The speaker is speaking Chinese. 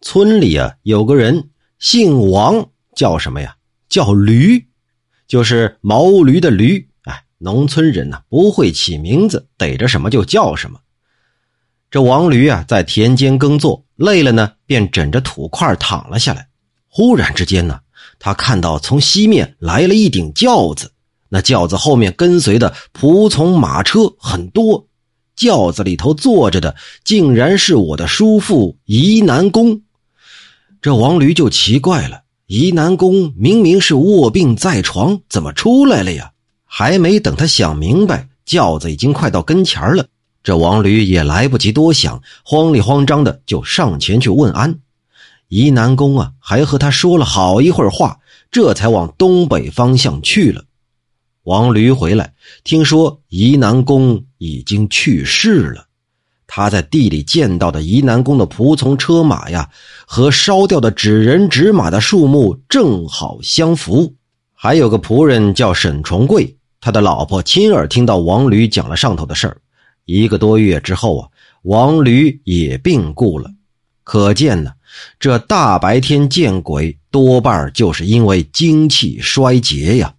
村里啊有个人姓王，叫什么呀？叫驴，就是毛驴的驴。哎，农村人呢不会起名字，逮着什么就叫什么。这王驴啊在田间耕作，累了呢，便枕着土块躺了下来。忽然之间呢，他看到从西面来了一顶轿子，那轿子后面跟随的仆从马车很多。轿子里头坐着的，竟然是我的叔父宜南公。这王驴就奇怪了：宜南公明明是卧病在床，怎么出来了呀？还没等他想明白，轿子已经快到跟前了。这王驴也来不及多想，慌里慌张的就上前去问安。宜南公啊，还和他说了好一会儿话，这才往东北方向去了。王驴回来，听说宜南公已经去世了。他在地里见到的宜南宫的仆从车马呀，和烧掉的纸人纸马的数目正好相符。还有个仆人叫沈重贵，他的老婆亲耳听到王驴讲了上头的事儿。一个多月之后啊，王驴也病故了。可见呢，这大白天见鬼，多半就是因为精气衰竭呀。